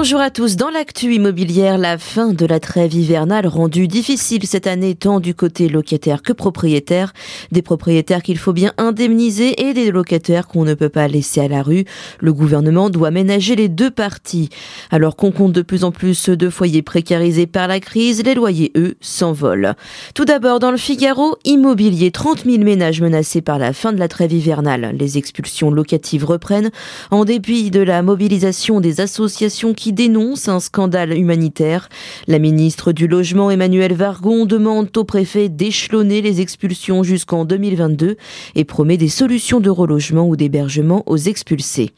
Bonjour à tous. Dans l'actu immobilière, la fin de la trêve hivernale rendue difficile cette année tant du côté locataire que propriétaire. Des propriétaires qu'il faut bien indemniser et des locataires qu'on ne peut pas laisser à la rue. Le gouvernement doit ménager les deux parties. Alors qu'on compte de plus en plus de foyers précarisés par la crise, les loyers, eux, s'envolent. Tout d'abord, dans le Figaro, immobilier, 30 000 ménages menacés par la fin de la trêve hivernale. Les expulsions locatives reprennent en dépit de la mobilisation des associations qui dénonce un scandale humanitaire. La ministre du Logement Emmanuel Vargon demande au préfet d'échelonner les expulsions jusqu'en 2022 et promet des solutions de relogement ou d'hébergement aux expulsés.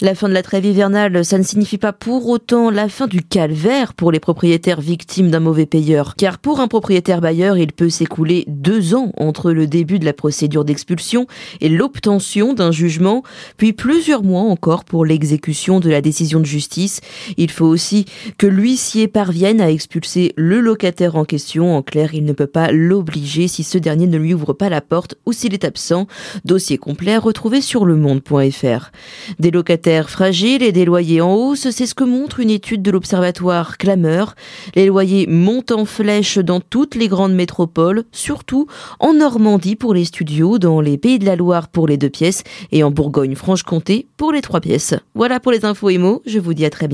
La fin de la trêve hivernale, ça ne signifie pas pour autant la fin du calvaire pour les propriétaires victimes d'un mauvais payeur. Car pour un propriétaire bailleur, il peut s'écouler deux ans entre le début de la procédure d'expulsion et l'obtention d'un jugement, puis plusieurs mois encore pour l'exécution de la décision de justice il faut aussi que l'huissier parvienne à expulser le locataire en question. En clair, il ne peut pas l'obliger si ce dernier ne lui ouvre pas la porte ou s'il est absent. Dossier complet retrouvé sur le monde.fr. Des locataires fragiles et des loyers en hausse, c'est ce que montre une étude de l'Observatoire Clameur. Les loyers montent en flèche dans toutes les grandes métropoles, surtout en Normandie pour les studios, dans les Pays de la Loire pour les deux pièces et en Bourgogne-Franche-Comté pour les trois pièces. Voilà pour les infos émo, je vous dis à très